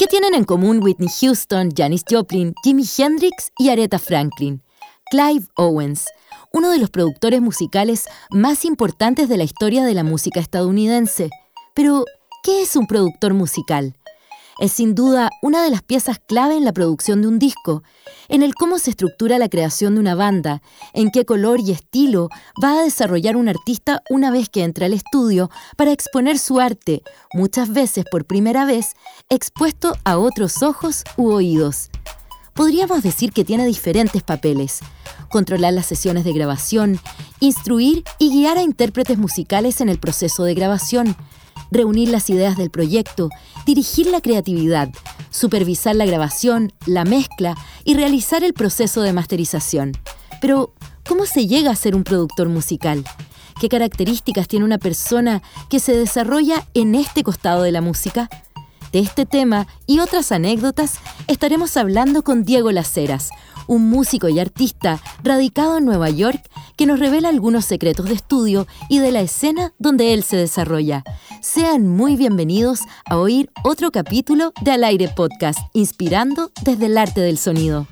¿Qué tienen en común Whitney Houston, Janis Joplin, Jimi Hendrix y Aretha Franklin? Clive Owens, uno de los productores musicales más importantes de la historia de la música estadounidense. Pero, ¿qué es un productor musical? Es sin duda una de las piezas clave en la producción de un disco, en el cómo se estructura la creación de una banda, en qué color y estilo va a desarrollar un artista una vez que entra al estudio para exponer su arte, muchas veces por primera vez, expuesto a otros ojos u oídos. Podríamos decir que tiene diferentes papeles. Controlar las sesiones de grabación, instruir y guiar a intérpretes musicales en el proceso de grabación, reunir las ideas del proyecto, dirigir la creatividad, supervisar la grabación, la mezcla y realizar el proceso de masterización. Pero, ¿cómo se llega a ser un productor musical? ¿Qué características tiene una persona que se desarrolla en este costado de la música? De este tema y otras anécdotas estaremos hablando con Diego Laceras, un músico y artista radicado en Nueva York que nos revela algunos secretos de estudio y de la escena donde él se desarrolla. Sean muy bienvenidos a oír otro capítulo de Al Aire Podcast, inspirando desde el arte del sonido.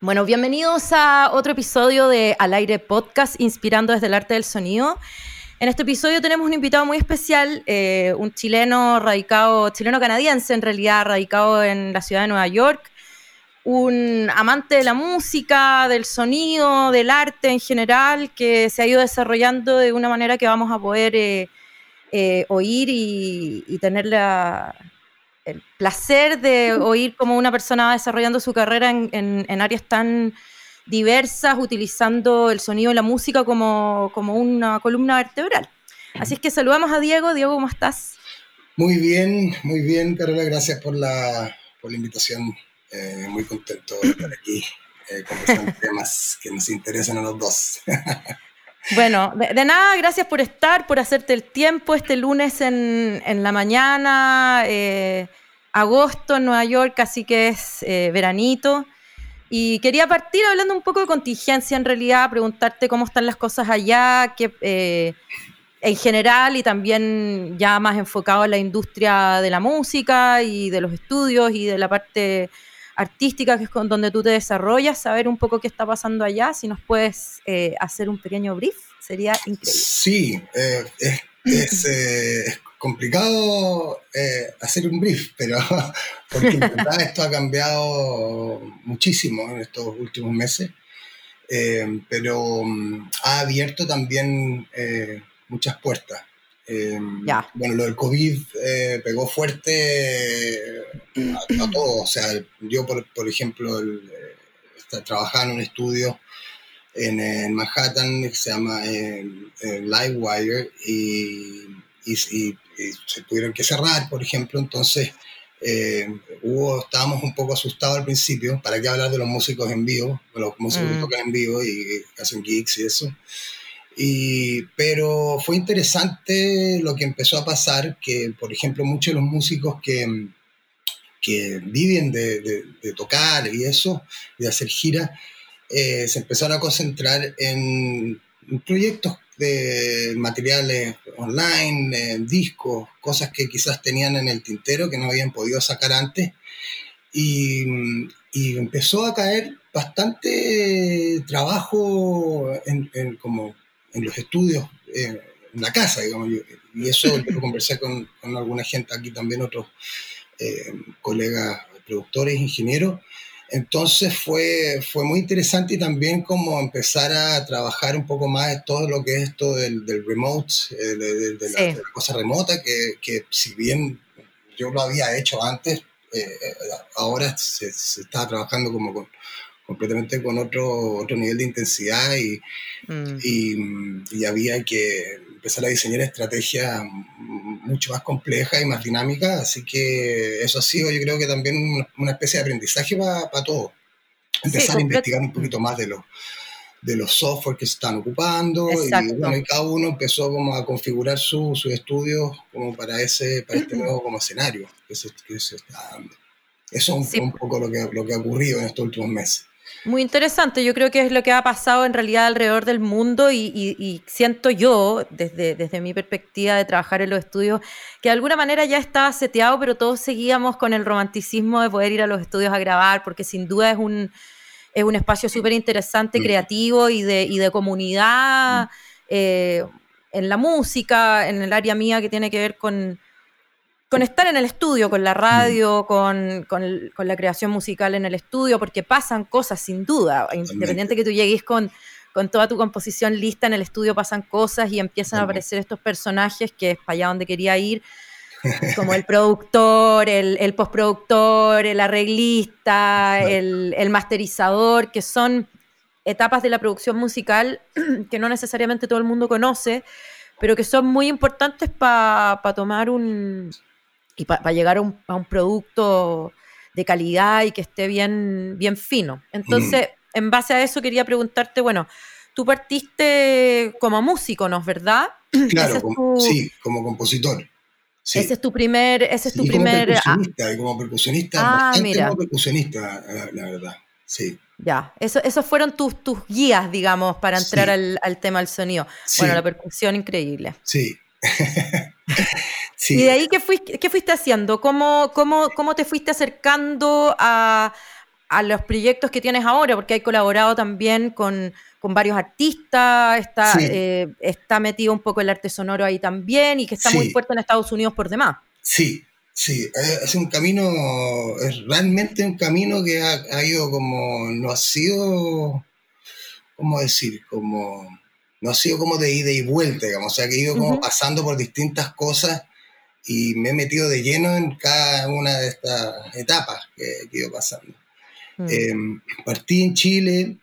Bueno, bienvenidos a otro episodio de Al Aire Podcast, inspirando desde el arte del sonido. En este episodio tenemos un invitado muy especial, eh, un chileno radicado, chileno canadiense en realidad, radicado en la ciudad de Nueva York, un amante de la música, del sonido, del arte en general, que se ha ido desarrollando de una manera que vamos a poder eh, eh, oír y, tener el placer de oír cómo una persona va desarrollando su carrera en áreas tan diversas, utilizando el sonido y la música como, una columna vertebral. Así es que saludamos a Diego. Diego, ¿cómo estás? Muy bien, muy bien, Carola. Gracias por la, por la invitación. Eh, muy contento de estar aquí eh, conversando temas que nos interesan a los dos. Bueno, de, nada, gracias por estar, por hacerte el tiempo este lunes en, la mañana, eh, agosto en Nueva York, así que es veranito. Y quería partir hablando un poco de contingencia en realidad, preguntarte cómo están las cosas allá, que, eh, en general y también ya más enfocado en la industria de la música y de los estudios y de la parte artística, que es donde tú te desarrollas, saber un poco qué está pasando allá, si nos puedes eh, hacer un pequeño brief, sería increíble. Sí, eh, es, complicado eh, hacer un brief, pero porque en verdad esto ha cambiado muchísimo en estos últimos meses, eh, pero mm, ha abierto también eh, muchas puertas. Bueno, lo del COVID pegó fuerte a, todo. O sea, yo, por, ejemplo, el, trabajaba en un estudio en, Manhattan que se llama Livewire y, y, se tuvieron que cerrar, por ejemplo, entonces eh, hubo, estábamos un poco asustados al principio, ¿para qué hablar de los músicos en vivo? Los músicos que mm. tocan en vivo y hacen gigs y eso. Y, pero fue interesante lo que empezó a pasar, que por ejemplo muchos de los músicos que, que viven de, de, tocar y eso, de hacer giras, eh, se empezaron a concentrar en proyectos de materiales online, discos, cosas que quizás tenían en el tintero que no habían podido sacar antes. Y, empezó a caer bastante trabajo en, como en los estudios, en la casa, digamos. Y eso lo conversé con, con, alguna gente aquí también, otros eh, colegas productores, ingenieros, entonces fue, fue muy interesante y también como empezar a trabajar un poco más todo lo que es esto del, del remote, eh, de, la, cosa remota, que, que, si bien yo lo había hecho antes, eh, ahora se, se está trabajando como con, completamente con otro, otro nivel de intensidad y, mm. y, y había que empezar a diseñar estrategias mucho más complejas y más dinámicas, así que eso ha sido yo creo que también una especie de aprendizaje para todo. todos. Empezar a investigar un poquito más de los de los software que se están ocupando y, bueno, y, cada uno empezó como a configurar sus su estudios como para ese para este nuevo como escenario que se, que se está dando. Eso es un, un, poco lo que, lo que ha ocurrido en estos últimos meses. Muy interesante, yo creo que es lo que ha pasado en realidad alrededor del mundo y, siento yo, desde, desde mi perspectiva de trabajar en los estudios, que de alguna manera ya estaba seteado, pero todos seguíamos con el romanticismo de poder ir a los estudios a grabar, porque sin duda es un, es un espacio súper interesante, mm. creativo y de, y de comunidad mm. eh, en la música, en el área mía que tiene que ver con con estar en el estudio, con la mm. radio, con, la creación musical en el estudio, porque pasan cosas sin duda. Independiente que tú llegues con, con toda tu composición lista en el estudio, pasan cosas y empiezan a aparecer estos personajes que es para allá donde quería ir, como el productor, el, postproductor, el arreglista, el, el masterizador, que son etapas de la producción musical que no necesariamente todo el mundo conoce, pero que son muy importantes para tomar un, y para llegar a un, a un, producto de calidad y que esté bien, bien fino. Entonces, mm. en base a eso quería preguntarte, bueno, tú partiste como músico, ¿no es verdad? Claro, sí, como compositor. Ese es tu primer, ese es tu primer. Como percusionista, y como percusionista, ah, mira. como percusionista, la, verdad. Sí. Ya, eso, esos fueron tus, tus guías, digamos, para entrar al, al, tema del sonido. Bueno, la percusión increíble. Sí, ¿Y de ahí qué fuiste, qué fuiste haciendo? ¿Cómo, cómo, cómo te fuiste acercando a, los proyectos que tienes ahora? Porque hay colaborado también con, varios artistas, está, eh, está metido un poco el arte sonoro ahí también y que está muy fuerte en Estados Unidos por demás. Sí, sí, es un camino, es realmente un camino que ha, ha ido como, no ha sido, ¿cómo decir? Como no ha sido como de ida y vuelta, digamos, o sea, que he ido como pasando por distintas cosas y me he metido de lleno en cada una de estas etapas que, he ido pasando. Mm. Em, partí en Chile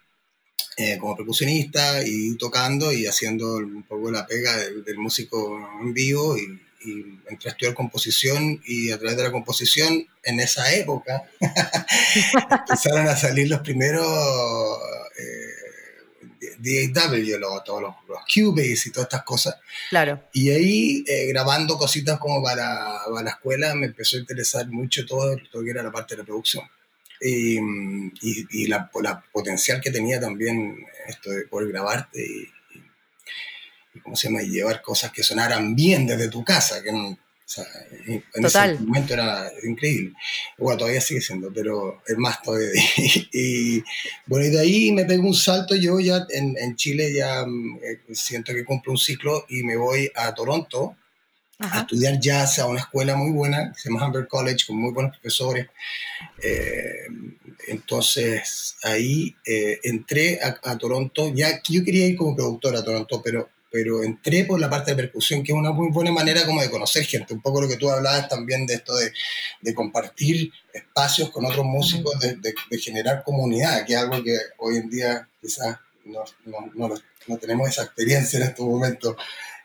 eh, como percusionista y tocando y haciendo un poco la pega del, músico en vivo y, entré a estudiar composición y a través de la composición en esa época empezaron a salir los primeros... Eh, DAW, luego todos los, Cubase y todas estas cosas. Claro. Y ahí, eh, grabando cositas como para, la escuela, me empezó a interesar mucho todo lo que era la parte de la producción. Y, y, la, potencial que tenía también esto de poder grabarte y, ¿cómo se llama? y llevar cosas que sonaran bien desde tu casa, que en ese momento era increíble. Bueno, todavía sigue siendo, pero es más todavía. y bueno, y de ahí me pego un salto. Yo ya en, en Chile ya mm, eh, siento que cumplo un ciclo y me voy a Toronto a estudiar jazz a una escuela muy buena, que se llama Humber College, con muy buenos profesores. Eh, entonces ahí eh, entré a, a, Toronto. Ya yo quería ir como productor a Toronto, pero pero entré por la parte de percusión, que es una muy buena manera como de conocer gente, un poco lo que tú hablabas también de esto de, de compartir espacios con otros músicos, de, de, generar comunidad, que es algo que hoy en día quizás no, no, no, tenemos esa experiencia en estos momentos.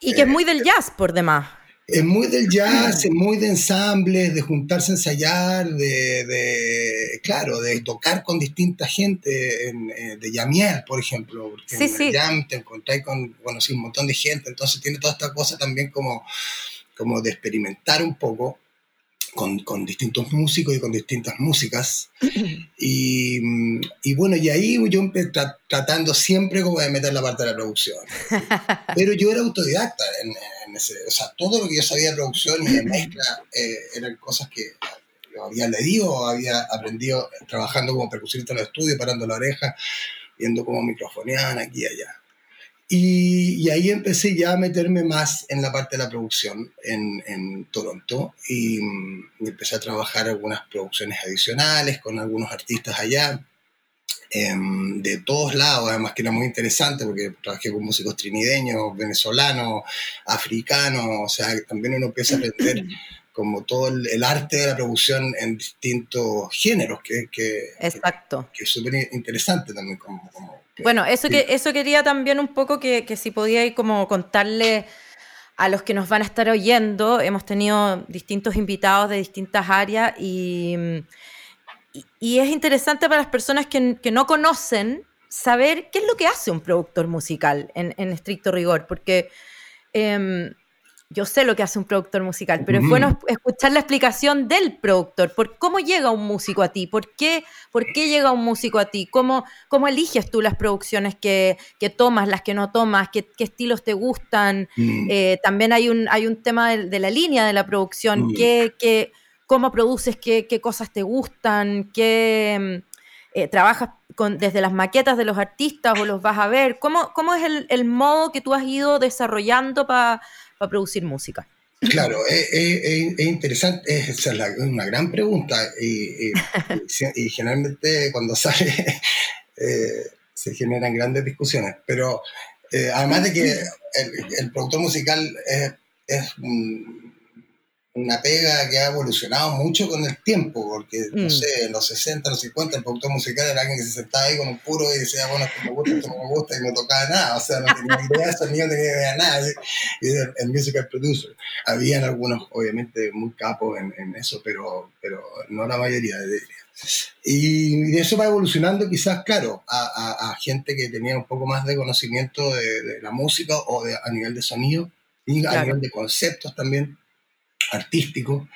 Y que es muy del jazz, por demás. Es muy del jazz, es muy de ensambles, de juntarse a ensayar, de, de claro, de tocar con distinta gente, eh, de llamear, por ejemplo, porque sí, en el jam te encontrás con, sí, un montón de gente, entonces tiene toda esta cosa también como, como de experimentar un poco con, con, distintos músicos y con distintas músicas. Y, y bueno, y ahí yo empecé tratando siempre como de meter la parte de la producción. Pero yo era autodidacta en, ese, o sea, todo lo que yo sabía de producción y de mezcla eh, eran cosas que yo había leído, había aprendido trabajando como percusionista en el estudio, parando la oreja, viendo cómo microfoneaban aquí y allá. Y, ahí empecé ya a meterme más en la parte de la producción en, en Toronto y, empecé a trabajar algunas producciones adicionales con algunos artistas allá. Em, de todos lados, además que era muy interesante porque trabajé con músicos trinideños, venezolanos, africanos, o sea, también uno empieza a aprender como todo el, arte de la producción en distintos géneros, que, que, Exacto. que, es súper interesante también como, como bueno, eso, que, eso quería también un poco que, que si podía como contarle a los que nos van a estar oyendo. Hemos tenido distintos invitados de distintas áreas y, y, es interesante para las personas que, que, no conocen saber qué es lo que hace un productor musical en, en estricto rigor, porque em, yo sé lo que hace un productor musical, pero es bueno escuchar la explicación del productor, por cómo llega un músico a ti, por qué, por qué llega un músico a ti, cómo, cómo eliges tú las producciones que, tomas, las que no tomas, qué, estilos te gustan. Mm. Eh, también hay un, hay un tema de, la línea de la producción, mm. qué, cómo produces, qué, cosas te gustan, qué eh, trabajas con, desde las maquetas de los artistas o los vas a ver. ¿Cómo, cómo es el, el modo que tú has ido desarrollando para para producir música? Claro, es, interesante, es, una gran pregunta y, generalmente cuando sale eh, se generan grandes discusiones, pero eh, además de que el, productor musical es, es una pega que ha evolucionado mucho con el tiempo, porque, no mm. sé, en los 60, los 50, el productor musical era alguien que se sentaba ahí con un puro y decía, bueno, esto me gusta, esto no me gusta, y no tocaba nada, o sea, no tenía idea de sonido, no tenía idea de nada, y el musical producer. Habían algunos, obviamente, muy capos en, en eso, pero, pero no la mayoría, de Y, y eso va evolucionando quizás, claro, a, a, gente que tenía un poco más de conocimiento de, la música o de, a nivel de sonido y a nivel de conceptos también artístico.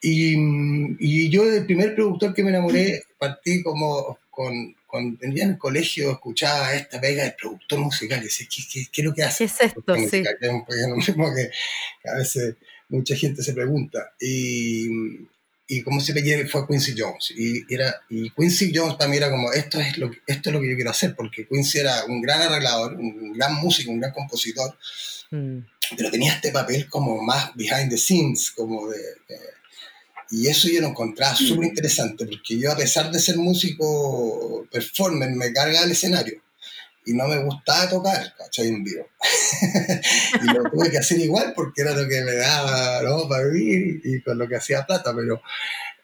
Y, y, yo, del primer productor que me enamoré, partí como con, cuando tenía en el colegio, escuchaba esta pega de productor musical y decía, ¿qué, qué, qué es lo que hace? ¿Qué es esto? Sí. Que que a veces mucha gente se pregunta. Y, y como se veía, fue Quincy Jones. Y, era, y Quincy Jones mí era como, esto es, lo, esto es lo que yo quiero hacer, porque Quincy era un gran arreglador, un gran músico, un gran compositor. Mm pero tenía este papel como más behind the scenes, como de... y eso yo lo encontraba mm. súper interesante, porque yo a pesar de ser músico performer, me carga el escenario. Y no me gustaba tocar, ¿cachai? En vivo. y lo tuve que hacer igual porque era lo que me daba ¿no? para vivir y con lo que hacía plata, pero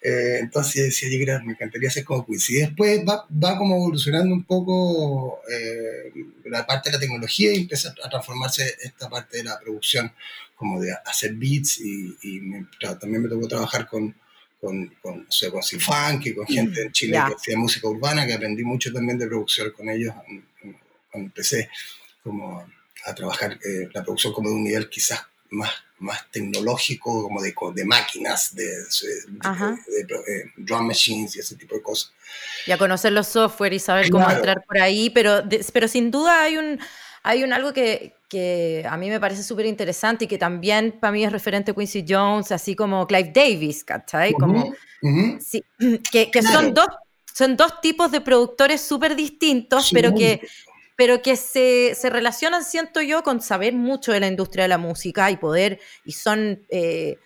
eh, entonces decía, yo me encantaría ser como Quincy. Y después va, va como evolucionando un poco eh, la parte de la tecnología y empieza a transformarse esta parte de la producción, como de hacer beats y, también me tocó trabajar con, con, con, o sea, con Funk y con mm, gente en Chile que hacía música urbana, que aprendí mucho también de producción con ellos cuando empecé como a trabajar eh, la producción como de un nivel quizás más más tecnológico, como de, de máquinas, de, de, drum machines y ese tipo de cosas. Y a conocer los software y saber cómo entrar por ahí, pero, pero sin duda hay un, hay un algo que, que a mí me parece súper interesante y que también para mí es referente a Quincy Jones, así como Clive Davis, ¿cachai? Como, sí, que, que son, dos, son dos tipos de productores súper distintos, pero que pero que se, se, relacionan, siento yo, con saber mucho de la industria de la música y poder, y son eh,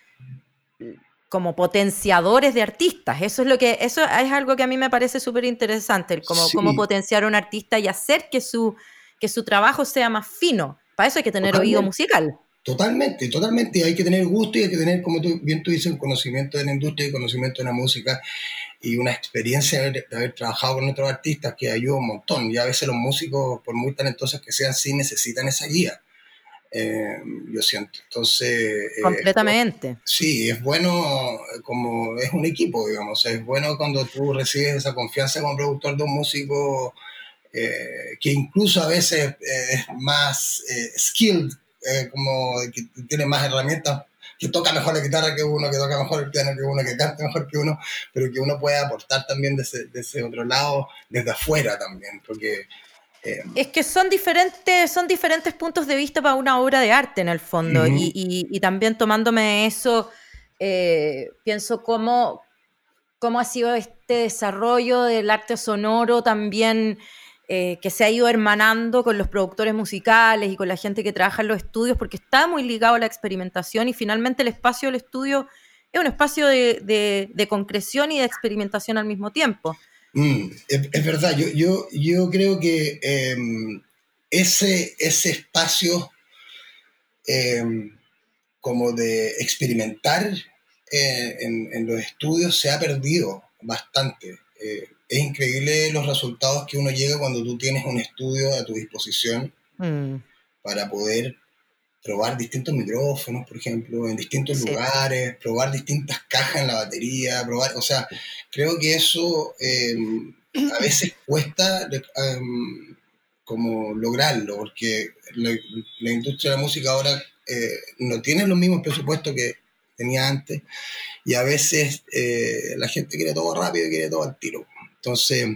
como potenciadores de artistas. Eso es lo que, eso es algo que a mí me parece súper interesante, como cómo potenciar a un artista y hacer que su, que su trabajo sea más fino. Para eso hay que tener oído musical. Totalmente, totalmente. Hay que tener gusto y hay que tener, como tú, bien tú dices, un conocimiento de la industria y conocimiento de la música y una experiencia de haber, trabajado con otros artistas que ayuda un montón. Y a veces los músicos, por muy talentosos que sean, sí necesitan esa guía. Eh, yo siento. Entonces. Eh, Completamente. sí, es bueno como es un equipo, digamos. Es bueno cuando tú recibes esa confianza como productor de un músico eh, que incluso a veces es más skilled, como que tiene más herramientas que toca mejor la guitarra que uno, que toca mejor el piano que uno, que canta mejor que uno, pero que uno puede aportar también de ese, otro lado, desde afuera también, porque... Eh, es que son diferentes, son diferentes puntos de vista para una obra de arte en el fondo, y, también tomándome eso, eh, pienso cómo, cómo ha sido este desarrollo del arte sonoro también eh, que se ha ido hermanando con los productores musicales y con la gente que trabaja en los estudios, porque está muy ligado a la experimentación y finalmente el espacio del estudio es un espacio de, concreción y de experimentación al mismo tiempo. Mm, es, verdad, yo, yo, creo que em, ese, ese espacio em, como de experimentar eh, en, los estudios se ha perdido bastante. Es increíble los resultados que uno llega cuando tú tienes un estudio a tu disposición mm. para poder probar distintos micrófonos, por ejemplo, en distintos lugares, probar distintas cajas en la batería, probar, o sea, creo que eso em, a veces cuesta em, como lograrlo, porque la, industria de la música ahora eh, no tiene los mismos presupuestos que tenía antes y a veces eh, la gente quiere todo rápido y quiere todo al tiro. Entonces,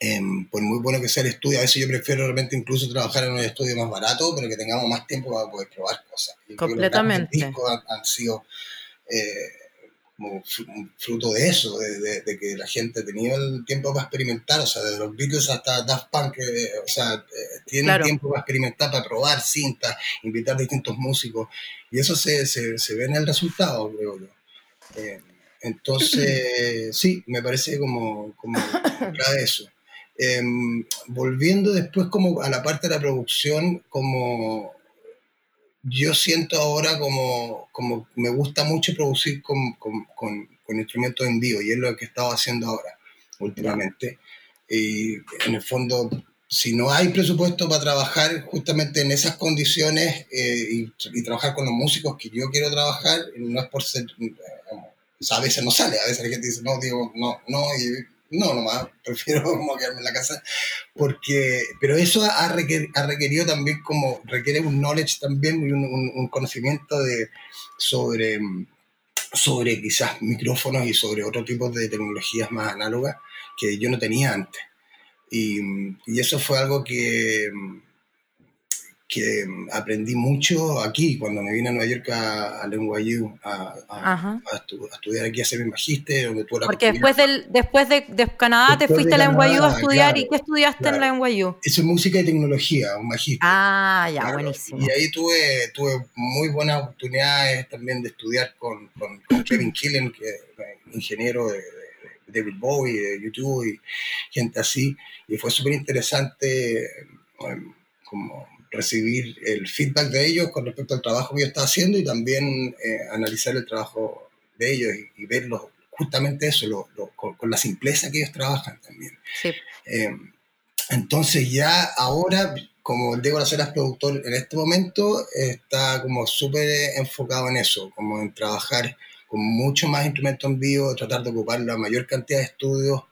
em, por muy bueno que sea el estudio, a veces yo prefiero realmente incluso trabajar en un estudio más barato, pero que tengamos más tiempo para poder probar cosas. Completamente. Los discos han, sido eh, como fruto de eso, de, que la gente tenido el tiempo para experimentar, o sea, desde los Beatles hasta Daft Punk, eh, o sea, eh, tienen tiempo para experimentar, para probar cintas, invitar distintos músicos, y eso se, se, se ve en el resultado, creo yo. Eh, entonces, sí, me parece como, como eso. Em, volviendo después como a la parte de la producción, como yo siento ahora como, como me gusta mucho producir con, con, con, instrumentos en vivo y es lo que he estado haciendo ahora, últimamente. Y en el fondo, si no hay presupuesto para trabajar justamente en esas condiciones eh, y, y, trabajar con los músicos que yo quiero trabajar, no es por ser, eh, a veces no sale, a veces la gente dice, no, digo, no, no, y no, nomás, prefiero como quedarme en la casa, porque, pero eso ha, requerido también como, requiere un knowledge también y un, conocimiento de, sobre, sobre quizás micrófonos y sobre otro tipo de tecnologías más análogas que yo no tenía antes. Y, y eso fue algo que, que aprendí mucho aquí, cuando me vine a Nueva York a, a NYU a, a, estudiar aquí, a hacer mi magíster, donde tú Porque después, del, después de, de Canadá te fuiste a la NYU a estudiar, ¿y qué estudiaste en la NYU? Eso es música y tecnología, un magíster. Ah, ya, buenísimo. Y ahí tuve, tuve muy buenas oportunidades también de estudiar con, con, Kevin Killen, que es ingeniero de, de David Bowie, de YouTube y gente así, y fue súper interesante como recibir el feedback de ellos con respecto al trabajo que yo estaba haciendo y también eh, analizar el trabajo de ellos y, verlo justamente eso, con, la simpleza que ellos trabajan también. Eh, entonces ya ahora, como el Diego Laceras productor en este momento, está como súper enfocado en eso, como en trabajar con mucho más instrumentos en vivo, tratar de ocupar la mayor cantidad de estudios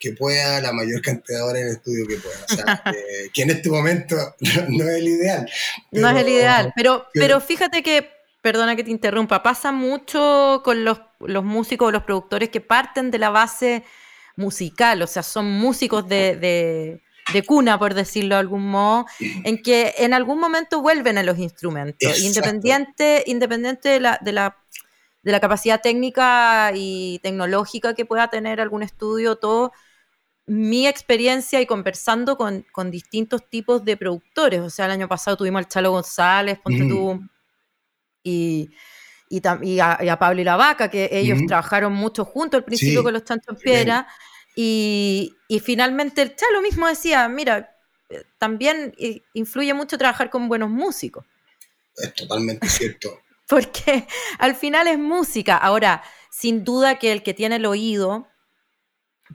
que pueda, la mayor cantidad de horas en el estudio que pueda. O sea, que en este momento no, es el ideal. no es el ideal, pero, pero, fíjate que, perdona que te interrumpa, pasa mucho con los, los músicos o los productores que parten de la base musical, o sea, son músicos de, de, cuna, por decirlo de algún modo, en que en algún momento vuelven a los instrumentos, independiente, independiente de la, de la de la capacidad técnica y tecnológica que pueda tener algún estudio, todo, mi experiencia y conversando con, distintos tipos de productores. O sea, el año pasado tuvimos al Chalo González, ponte tú, y, y, a, Pablo y la Vaca, que ellos trabajaron mucho juntos al principio con los Chancho en Piedra. Y, finalmente el Chalo mismo decía, mira, eh, también influye mucho trabajar con buenos músicos. Es totalmente cierto. Porque al final es música. Ahora, sin duda que el que tiene el oído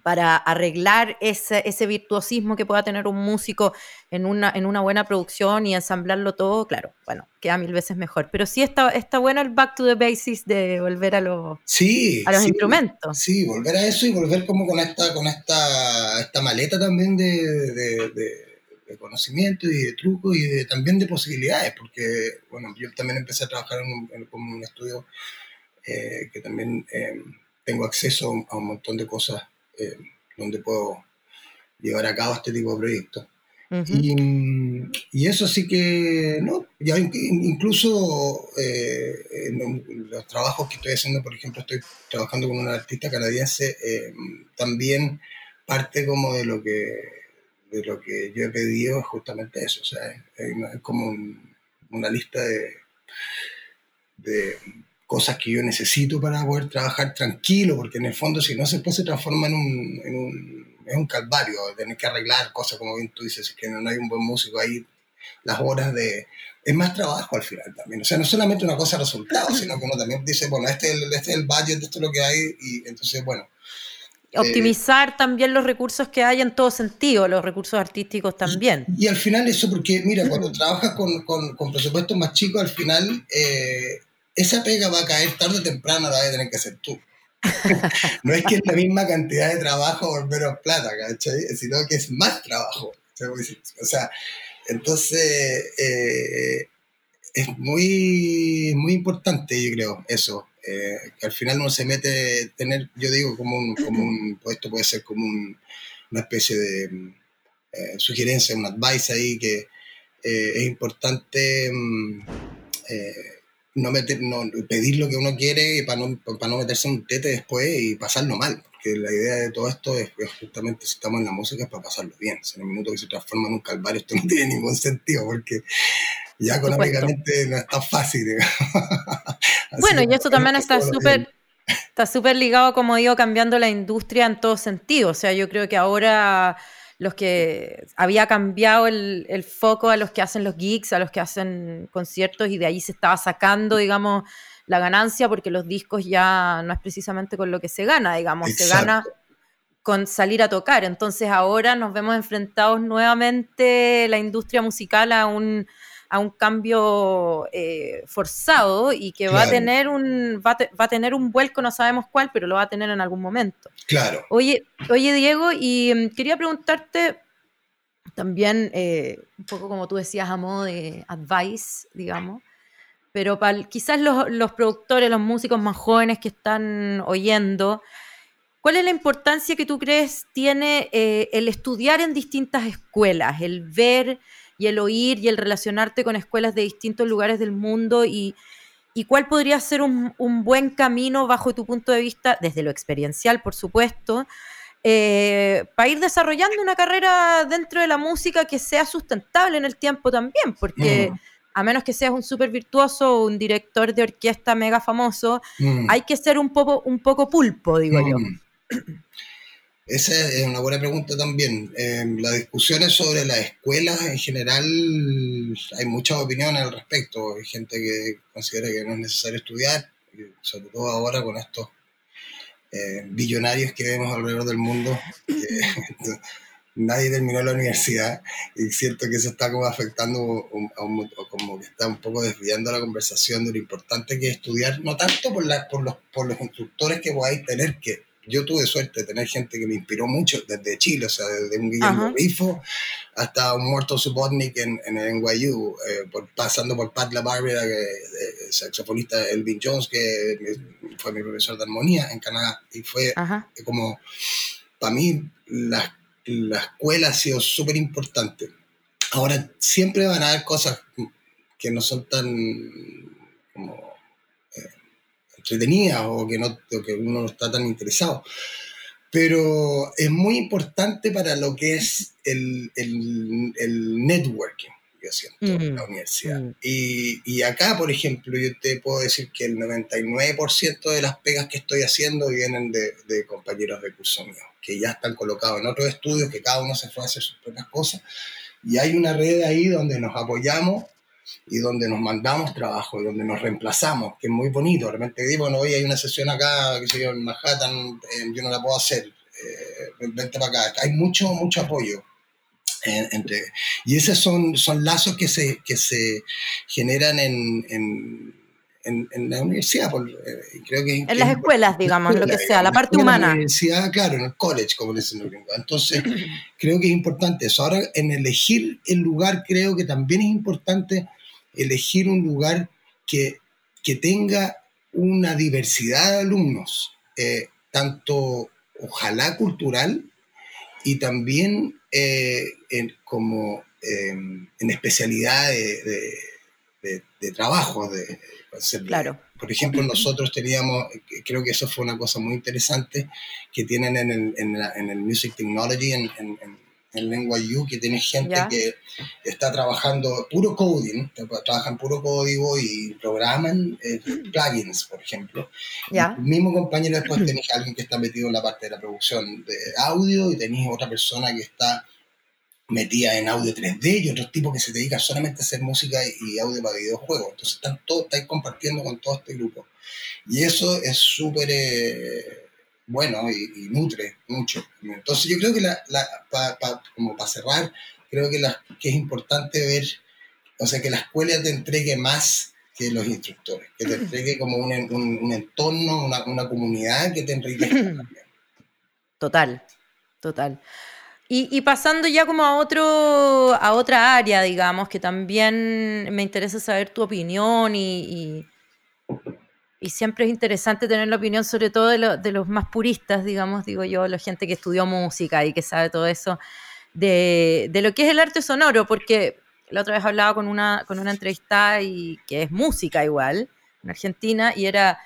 para arreglar ese, ese, virtuosismo que pueda tener un músico en una, en una buena producción y ensamblarlo todo, claro, bueno, queda mil veces mejor. Pero sí está, está bueno el back to the basics de volver a, los sí, a los instrumentos. Sí, volver a eso y volver como con esta, con esta, esta maleta también de, de, conocimiento y de trucos y de, también de posibilidades, porque, bueno, yo también empecé a trabajar en un, un estudio eh, que también eh, tengo acceso a un montón de cosas eh, donde puedo llevar a cabo este tipo de proyectos. y, eso sí que, no, ya incluso eh, en los trabajos que estoy haciendo, por ejemplo, estoy trabajando con una artista canadiense, eh, también parte como de lo que de lo que yo he pedido es justamente eso, o sea, es, como una lista de, de cosas que yo necesito para poder trabajar tranquilo, porque en el fondo si no se puede se transforma en un, en un, es un calvario, tener que arreglar cosas como bien tú dices, que no, hay un buen músico ahí, las horas de... Es más trabajo al final también, o sea, no solamente una cosa resultado, sino que uno también dice, bueno, este es el, este es el budget, esto es lo que hay, y entonces, bueno, eh, optimizar también los recursos que hay en todo sentido, los recursos artísticos también. Y, al final eso, porque mira, cuando trabajas con, con, con presupuestos más chicos, al final eh, esa pega va a caer tarde o temprano, la vas a tener que hacer tú. no es que es la misma cantidad de trabajo por menos plata, ¿cachai? Sino que es más trabajo. O sea, entonces, eh, es muy, muy importante, yo creo, eso. Eh, que al final uno se mete, tener, yo digo, como un, como un esto puede ser como una especie de eh, sugerencia, un advice ahí que es importante mm, no, meter, no pedir lo que uno quiere para no, para no meterse un tete después y pasarlo mal. Porque la idea de todo esto es, justamente si estamos en la música es para pasarlo bien. en el minuto que se transforma en un calvario esto no tiene ningún sentido porque ya económicamente no es tan fácil. bueno, y eso también está súper está súper ligado, como digo, cambiando la industria en todo sentido. O sea, yo creo que ahora los que había cambiado el, el, foco a los que hacen los gigs, a los que hacen conciertos, y de ahí se estaba sacando, digamos, la ganancia, porque los discos ya no es precisamente con lo que se gana, digamos, se gana con salir a tocar. Entonces ahora nos vemos enfrentados nuevamente la industria musical a un a un cambio eh, forzado y que va a tener un va, a tener un vuelco, no sabemos cuál, pero lo va a tener en algún momento. Claro. Oye, oye Diego, y mm, quería preguntarte también, eh, un poco como tú decías, a modo de advice, digamos, pero para quizás los, productores, los músicos más jóvenes que están oyendo, ¿Cuál es la importancia que tú crees tiene eh, el estudiar en distintas escuelas, el ver y el oír y el relacionarte con escuelas de distintos lugares del mundo y, cuál podría ser un, buen camino bajo tu punto de vista, desde lo experiencial, por supuesto, eh, para ir desarrollando una carrera dentro de la música que sea sustentable en el tiempo también, porque... Mm. a menos que seas un súper virtuoso o un director de orquesta mega famoso, mm. hay que ser un poco, un poco pulpo, digo yo. Esa es una buena pregunta también. Eh, las discusiones sobre las escuelas en general, hay muchas opiniones al respecto. Hay gente que considera que no es necesario estudiar, sobre todo ahora con estos eh, billonarios que vemos alrededor del mundo. nadie terminó la universidad y siento que eso está como afectando, como que está un poco desviando la conversación de lo importante que es estudiar, no tanto por, la, por, los, por los instructores que podáis tener, que yo tuve suerte de tener gente que me inspiró mucho desde Chile, o sea, desde un Guillermo Rifo hasta un Muerto Subotnik en, en el NYU, eh, pasando por Pat La Barbera, que eh, saxofonista Elvin Jones, que fue mi profesor de armonía en Canadá, y fue como, para mí, la, la escuela ha sido súper importante. Ahora, siempre van a haber cosas que no son tan como entretenida o que, no, que uno no está tan interesado. Pero es muy importante para lo que es el, el, el networking, yo siento, en la mm, universidad. Mm. Y, y, acá, por ejemplo, yo te puedo decir que el 99% de las pegas que estoy haciendo vienen de, de compañeros de curso mío, que ya están colocados en otros estudios, que cada uno se fue a hacer sus propias cosas. Y hay una red ahí donde nos apoyamos y donde nos mandamos trabajo y donde nos reemplazamos, que es muy bonito. De repente digo, bueno, hoy hay una sesión acá, que se en Manhattan, eh, yo no la puedo hacer, eh, vente para acá. Hay mucho, mucho apoyo. Eh, entre, y esos son, son lazos que se, que se generan en, en en, la universidad, creo que... En las escuelas, digamos, lo que sea, la parte humana. En la universidad, claro, en el college, como dicen los gringos. Entonces, creo que es importante eso. Ahora, en elegir el lugar, creo que también es importante elegir un lugar que, que tenga una diversidad de alumnos, eh, tanto ojalá cultural y también eh, en, como em, en especialidad de, de, trabajo. De, claro. Por ejemplo, nosotros teníamos, creo que eso fue una cosa muy interesante que tienen en el, en el Music Technology, en, en NYU que tiene gente que está trabajando puro coding, trabajan puro código y programan eh, plugins, por ejemplo. El mismo compañero después tenéis alguien que está metido en la parte de la producción de audio y tenéis otra persona que está metida en audio 3D y otros tipos que se dedican solamente a hacer música y audio para videojuegos. Entonces están todos, estáis compartiendo con todo este grupo. Y eso es súper... Eh, bueno y, nutre mucho. Entonces yo creo que, la, como para cerrar, creo que, la, que es importante ver, o sea, que la escuela te entregue más que los instructores, que te entregue como un, un, entorno, una, una, comunidad que te enriquezca también. Total, total. Y, pasando ya como a otro, a otra área, digamos, que también me interesa saber tu opinión y, y, siempre es interesante tener la opinión sobre todo de, de, los más puristas, digamos, digo yo, la gente que estudió música y que sabe todo eso, de, de, lo que es el arte sonoro, porque la otra vez hablaba con una, con una entrevista y que es música igual, en Argentina, y era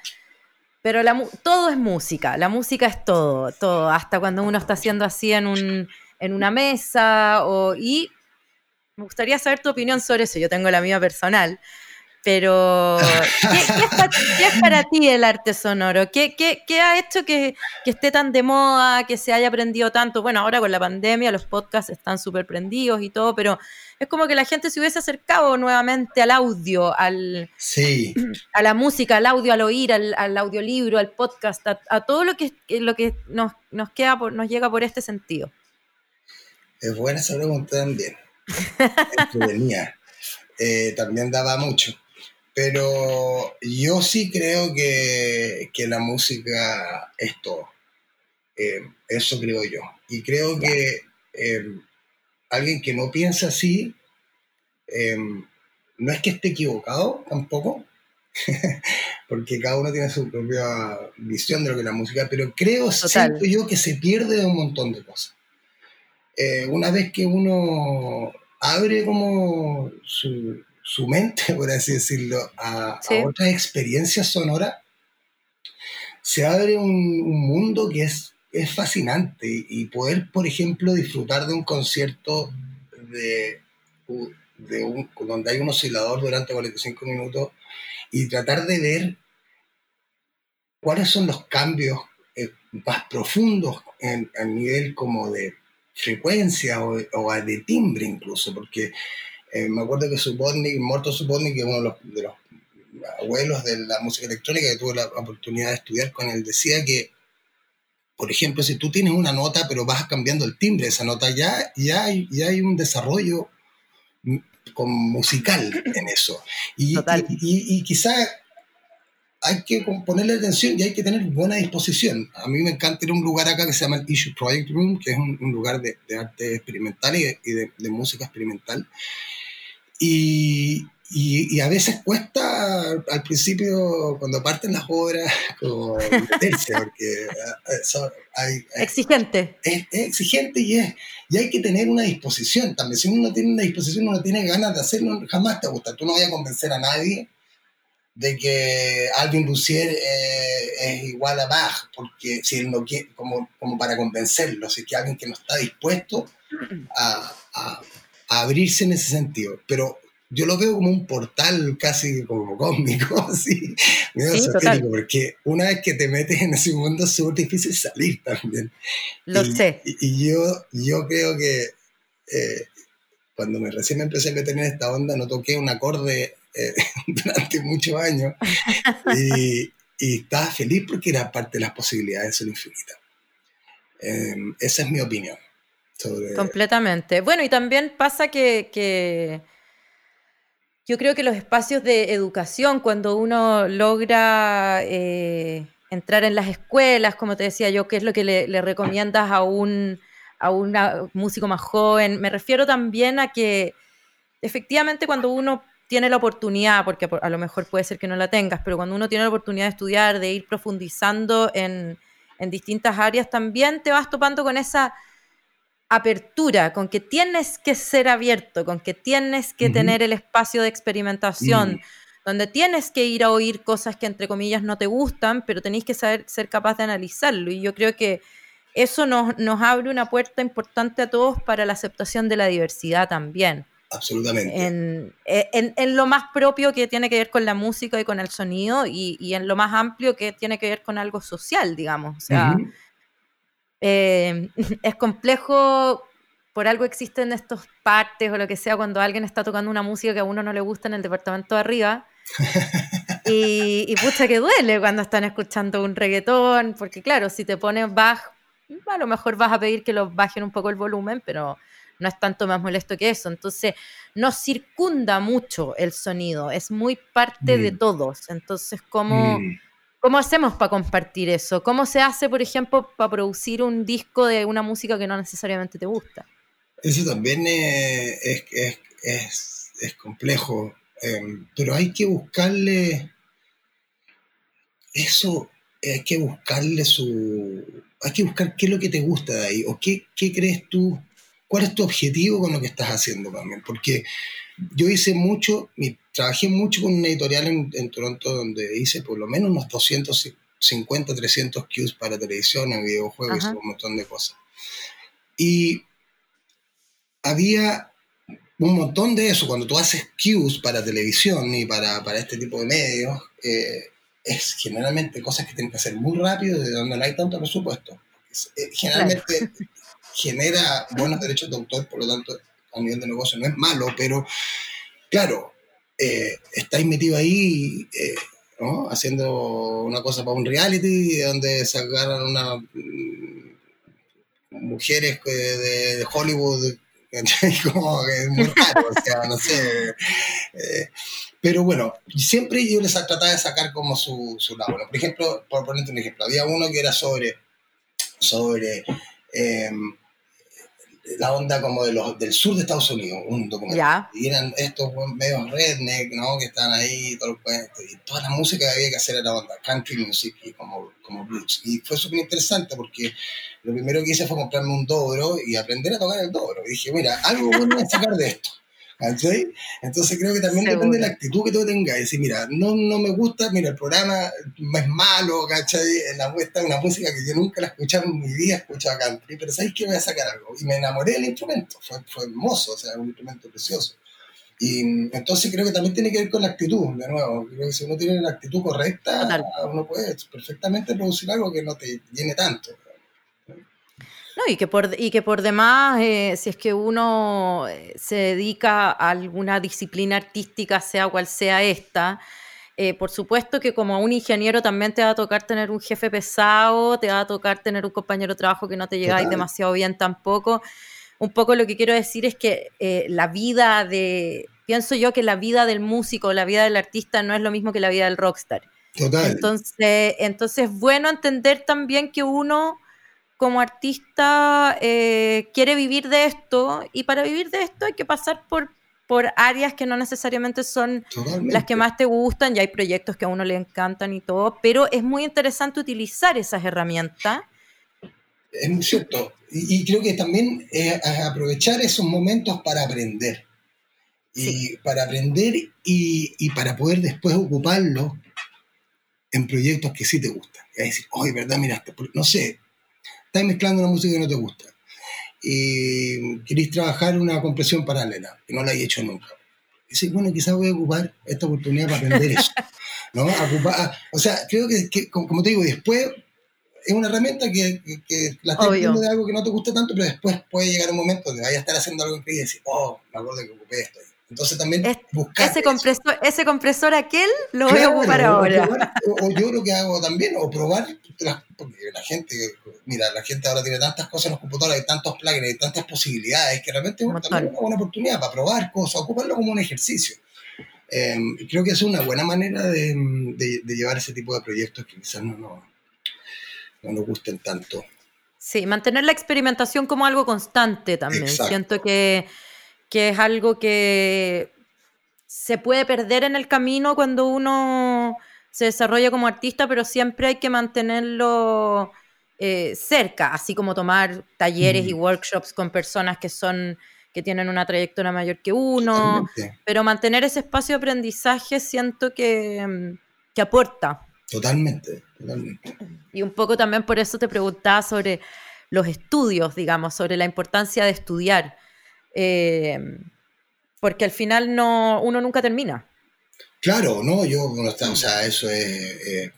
pero la, todo es música, la música es todo, todo, hasta cuando uno está haciendo así en, un, en una mesa, o, y me gustaría saber tu opinión sobre eso, yo tengo la mía personal, pero ¿qué, es, para, ti el arte sonoro? ¿Qué, qué ha hecho que, que, esté tan de moda, que se haya aprendido tanto? Bueno, ahora con la pandemia los podcasts están súper prendidos y todo, pero es como que la gente se hubiese acercado nuevamente al audio, al, sí. a la música, al audio, al oír, al, audiolibro, al podcast, a, todo lo que, lo que nos, nos, queda por, nos llega por este sentido. Es buena esa pregunta también. eh, también daba mucho. Pero yo sí creo que, que la música es todo. Eh, eso creo yo. Y creo que eh, alguien que no piensa así, em, no es que esté equivocado tampoco, porque cada uno tiene su propia visión de lo que es la música, pero creo, siento yo, que se pierde un montón de cosas. Eh, una vez que uno abre como su, mente, por así decirlo, a, otras experiencias sonoras, se abre un, un mundo que es es fascinante. Y poder, por ejemplo, disfrutar de un concierto de, de un, donde hay un oscilador durante 45 minutos y tratar de ver cuáles son los cambios eh, más profundos en, a nivel como de frecuencia o, de timbre incluso, porque eh, me acuerdo que Subotnik, Morto Subotnik, que es uno de los, de los abuelos de la música electrónica que tuve la oportunidad de estudiar con él, decía que por ejemplo, si tú tienes una nota, pero vas cambiando el timbre de esa nota, ya, ya, hay, ya hay un desarrollo musical en eso. Y, y, y, quizá hay que ponerle atención y hay que tener buena disposición. A mí me encanta ir a un lugar acá que se llama el Issue Project Room, que es un, lugar de, arte experimental y de, de música experimental. Y, y, a veces cuesta al principio, cuando parten las obras, como meterse, porque eh, hay, exigente. Es, exigente y, es, y hay que tener una disposición también. Si uno no tiene una disposición, uno tiene ganas de hacerlo, jamás te gusta. Tú no vayas a convencer a nadie de que Alvin Lucier eh, es igual a Bach, porque si él no quiere, como, como para convencerlo, si es que alguien que no está dispuesto a, a, a abrirse en ese sentido. Pero yo lo veo como un portal casi como cósmico, así, medio porque una vez que te metes en ese mundo es súper difícil salir también. Lo sé. Y, yo, yo creo que eh, cuando me recién me empecé a meter en esta onda no toqué un acorde eh, durante muchos años y, y, estaba feliz porque era parte de las posibilidades, son infinitas. Em, esa es mi opinión. Completamente. Bueno, y también pasa que, yo creo que los espacios de educación, cuando uno logra eh, entrar en las escuelas, como te decía yo, ¿qué es lo que le, recomiendas a un, a un músico más joven? Me refiero también a que efectivamente cuando uno tiene la oportunidad, porque a lo mejor puede ser que no la tengas, pero cuando uno tiene la oportunidad de estudiar, de ir profundizando en, en distintas áreas, también te vas topando con esa apertura, con que tienes que ser abierto, con que tienes que tener el espacio de experimentación, mm. donde tienes que ir a oír cosas que entre comillas no te gustan, pero tenéis que saber ser capaz de analizarlo. Y yo creo que eso nos, nos abre una puerta importante a todos para la aceptación de la diversidad también. Absolutamente. En, en, lo más propio que tiene que ver con la música y con el sonido y, y, en lo más amplio que tiene que ver con algo social, digamos. O sea, eh, es complejo, por algo existen estos partes o lo que sea, cuando alguien está tocando una música que a uno no le gusta en el departamento de arriba. y, y pucha que duele cuando están escuchando un reggaetón, porque claro, si te pones Bach, a lo mejor vas a pedir que lo bajen un poco el volumen, pero no es tanto más molesto que eso. Entonces, nos circunda mucho el sonido, es muy parte de mm. todos. Entonces, como... Mm ¿Cómo hacemos para compartir eso? ¿Cómo se hace, por ejemplo, para producir un disco de una música que no necesariamente te gusta? Eso también es, es, complejo, em, pero hay que buscarle eso, hay que buscarle su... Hay que buscar qué es lo que te gusta de ahí, o qué, qué crees tú, cuál es tu objetivo con lo que estás haciendo también, porque yo hice mucho, trabajé mucho con una editorial en, Toronto donde hice por lo menos unos 250, 300 cues para televisión, en videojuegos, y un montón de cosas. Y había un montón de eso. Cuando tú haces cues para televisión y para, para este tipo de medios, eh, es generalmente cosas que tienen que hacer muy rápido, de donde no hay tanto presupuesto. Eh, generalmente genera buenos derechos de autor, por lo tanto a nivel de negocio no es malo, pero claro, eh, estáis metido ahí eh, haciendo una cosa para un reality donde sacaron una mm, mujeres de, Hollywood como que es muy o sea, no sé. Eh, pero bueno, siempre yo les trataba de sacar como su, su lado. por ejemplo, por ponerte un ejemplo, había uno que era sobre, sobre em, la onda como de los, del sur de Estados Unidos, un documental. Y eran estos medios redneck, ¿no? Que estaban ahí, todo y toda la música que había que hacer era onda, country music y como, como blues. Y fue súper interesante porque lo primero que hice fue comprarme un dobro y aprender a tocar el dobro. Y dije, mira, algo bueno a sacar de esto. Entonces creo que también depende de la actitud que tú tengas. Decir, mira, no, no me gusta, mira, el programa es malo, ¿cachai? La muestra una música que yo nunca la escuchaba en mi vida, escuchaba country, pero ¿sabes que Voy a sacar algo. Y me enamoré del instrumento, fue, fue hermoso, o sea, un instrumento precioso. Y entonces creo que también tiene que ver con la actitud, de nuevo. Creo que si uno tiene la actitud correcta, uno puede perfectamente producir algo que no te llene tanto y que por, y que por demás, eh, si es que uno eh, se dedica a alguna disciplina artística, sea cual sea esta, eh, por supuesto que como un ingeniero también te va a tocar tener un jefe pesado, te va a tocar tener un compañero de trabajo que no te llegáis demasiado bien tampoco. Un poco lo que quiero decir es que la vida de, pienso yo que la vida del músico, la vida del artista no es lo mismo que la vida del rockstar. Total. Entonces, entonces es bueno entender también que uno como artista eh, quiere vivir de esto y para vivir de esto hay que pasar por, por áreas que no necesariamente son las que más te gustan, ya hay proyectos que a uno le encantan y todo, pero es muy interesante utilizar esas herramientas. Es muy cierto, y, creo que también es aprovechar esos momentos para aprender. Y para aprender y, y, para poder después ocuparlo en proyectos que sí te gustan. Es decir, oye, ¿verdad? Mira, no sé, estás mezclando una música que no te gusta y querés trabajar una compresión paralela, que no la he hecho nunca. Y dices, bueno, quizás voy a ocupar esta oportunidad para aprender eso. ¿no? o sea, creo que, como te digo, después es una herramienta que, que, la estás haciendo de algo que no te gusta tanto, pero después puede llegar un momento donde vayas a estar haciendo algo increíble y decir, oh, me acuerdo que ocupé esto. Entonces también buscar... Ese compresor, ese compresor aquel lo voy a ocupar ahora. O, yo lo que hago también, o probar, porque la gente, mira, la gente ahora tiene tantas cosas en los computadores, hay tantos plugins, hay tantas posibilidades, que realmente es una, buena oportunidad para probar cosas, ocuparlo como un ejercicio. Em, creo que es una buena manera de, de, llevar ese tipo de proyectos que quizás no, no, no nos gusten tanto. Sí, mantener la experimentación como algo constante también. Siento que que es algo que se puede perder en el camino cuando uno se desarrolla como artista, pero siempre hay que mantenerlo eh, cerca, así como tomar talleres y mm. workshops con personas que son que tienen una trayectoria mayor que uno, pero mantener ese espacio de aprendizaje siento que, que aporta. Totalmente, totalmente. Y un poco también por eso te preguntaba sobre los estudios, digamos, sobre la importancia de estudiar. Eh, porque al final no, uno nunca termina. Claro, no, yo, o sea, eso es... Eh,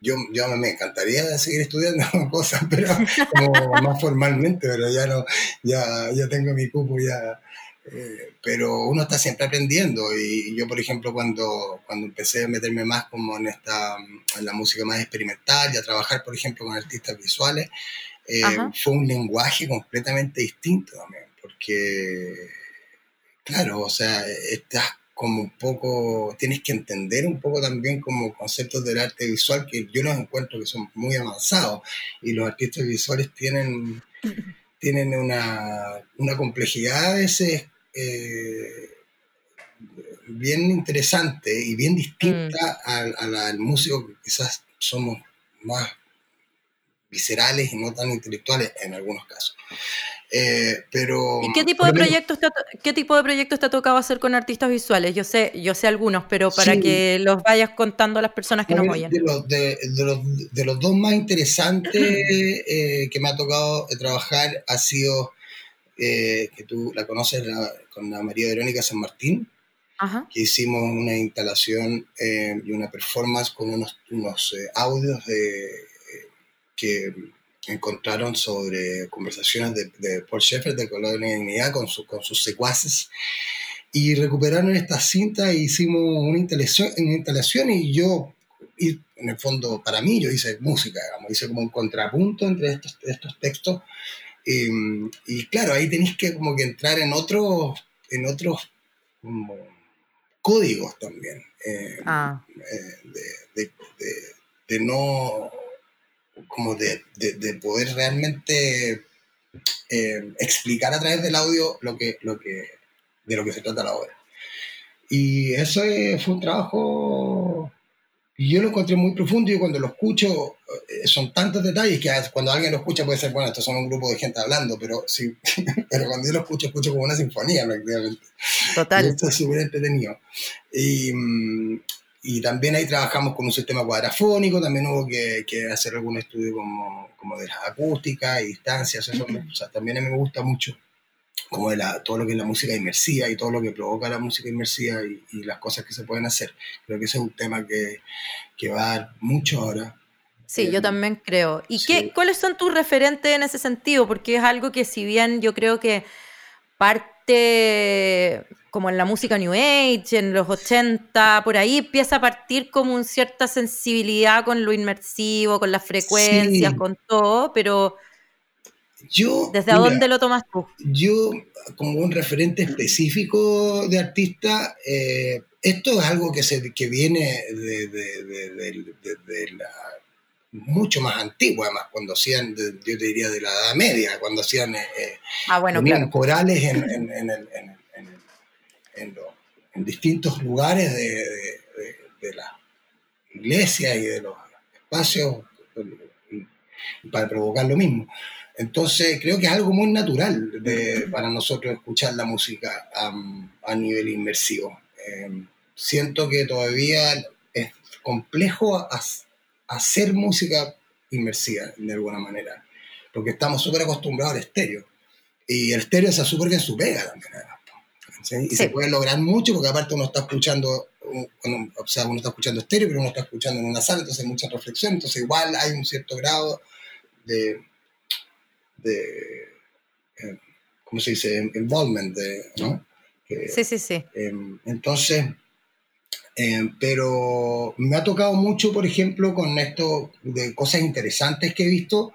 yo, yo me encantaría seguir estudiando cosas, pero como más formalmente, pero ya no, ya, ya tengo mi cupo ya. Eh, pero uno está siempre aprendiendo y yo, por ejemplo, cuando, cuando empecé a meterme más como en, esta, en la música más experimental y a trabajar, por ejemplo, con artistas visuales, fue un lenguaje completamente distinto también porque, claro, o sea, estás como un poco, tienes que entender un poco también como conceptos del arte visual que yo los encuentro que son muy avanzados y los artistas visuales tienen, tienen una, una complejidad ese, eh, bien interesante y bien distinta mm. al, al músico que quizás somos más viscerales y no tan intelectuales en algunos casos. Eh, pero, ¿Y qué tipo, de proyectos te, qué tipo de proyectos te ha tocado hacer con artistas visuales? Yo sé, yo sé algunos, pero para que los vayas contando a las personas que nos oyen. De los, de, los, de los, dos más interesantes eh, que me ha tocado trabajar ha sido, eh, que tú la conoces, con la María Verónica San Martín, que hicimos una instalación y una performance con unos, unos audios de, que encontraron sobre conversaciones de, de Paul Sheffer de Colonia de Dignidad con, con sus secuaces y recuperaron esta cinta e hicimos una instalación, una instalación y yo, y en el fondo para mí, yo hice música, digamos, hice como un contrapunto entre estos, estos textos y, claro, ahí tenéis que como que entrar en otros, en otros códigos también, eh, ah. eh, de, de no como de, de, poder realmente eh, explicar a través del audio lo que, lo que, de lo que se trata la obra. Y eso fue un trabajo, yo lo encontré muy profundo y cuando lo escucho eh, son tantos detalles que cuando alguien lo escucha puede ser, bueno, estos son un grupo de gente hablando, pero, sí, pero cuando yo lo escucho, escucho como una sinfonía prácticamente. Total. Y esto es súper entretenido. Y, mm, y también ahí trabajamos con un sistema cuadrafónico, también hubo que, que hacer algún estudio como, como de las acústicas y distancias, eso o sea, también a mí me gusta mucho como de la, todo lo que es la música inmersiva y todo lo que provoca la música inmersiva y, y las cosas que se pueden hacer. Creo que ese es un tema que, que va a dar mucho ahora. Sí, yo eh, también creo. ¿Y qué, cuáles son tus referentes en ese sentido? Porque es algo que si bien yo creo que parte como en la música New Age, en los 80, por ahí empieza a partir como una cierta sensibilidad con lo inmersivo, con las frecuencias, con todo, pero yo, ¿desde dónde lo tomas tú? Yo, como un referente específico de artista, eh, esto es algo que, se, que viene de, de, la mucho más antigua, además, cuando hacían, yo te diría de la Edad Media, cuando hacían eh, eh ah, bueno, corales en, en, en, el, en, distintos lugares de, de, la iglesia y de los espacios para provocar lo mismo. Entonces creo que es algo muy natural para nosotros escuchar la música a nivel inmersivo. Eh, siento que todavía es complejo hacer música inmersiva de alguna manera, porque estamos súper acostumbrados al estéreo. Y el estéreo se súper bien su pega también. Y se puede lograr mucho porque aparte uno está escuchando, o sea, uno está escuchando estéreo, pero uno está escuchando en una sala, entonces hay mucha reflexión, entonces igual hay un cierto grado de, de eh, ¿cómo se dice? Involvement, de, ¿no? sí, sí, sí. Em, entonces, em, pero me ha tocado mucho, por ejemplo, con esto de cosas interesantes que he visto.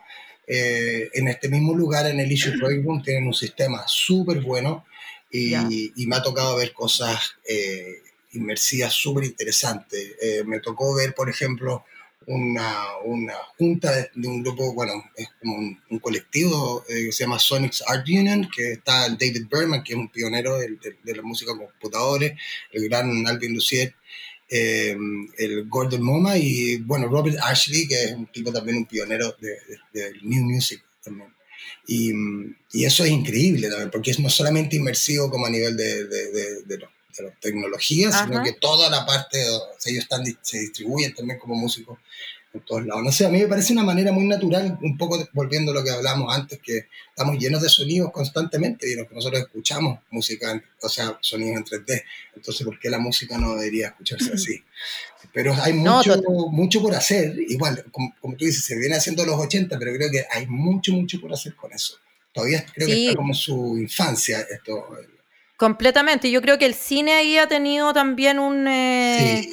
Eh, en este mismo lugar, en el Issue Project Room, tienen un sistema súper bueno y, me ha tocado ver cosas eh, inmersivas súper interesantes. Eh, me tocó ver, por ejemplo, una, una junta de, un grupo, bueno, es como un, colectivo eh, que se llama Sonics Art Union, que está David Berman, que es un pionero de, la música con computadores, el gran Alvin Lucier, el Gordon Moma y, bueno, Robert Ashley, que es un tipo también un pionero del New Music también. Y, y, eso es increíble también, porque es no solamente inmersivo como a nivel de, de, de, de las tecnologías, sino que toda la parte, ellos están, se distribuyen también como músicos en todos lados. No sé, a mí me parece una manera muy natural, un poco volviendo a lo que hablamos antes, que estamos llenos de sonidos constantemente y que nosotros escuchamos música, o sea, sonidos en 3D. Entonces, ¿por qué la música no debería escucharse así? Pero hay mucho, mucho por hacer. Igual, como, tú dices, se viene haciendo los 80, pero creo que hay mucho, mucho por hacer con eso. Todavía creo que está como su infancia esto. Completamente. Yo creo que el cine ahí ha tenido también un... Eh,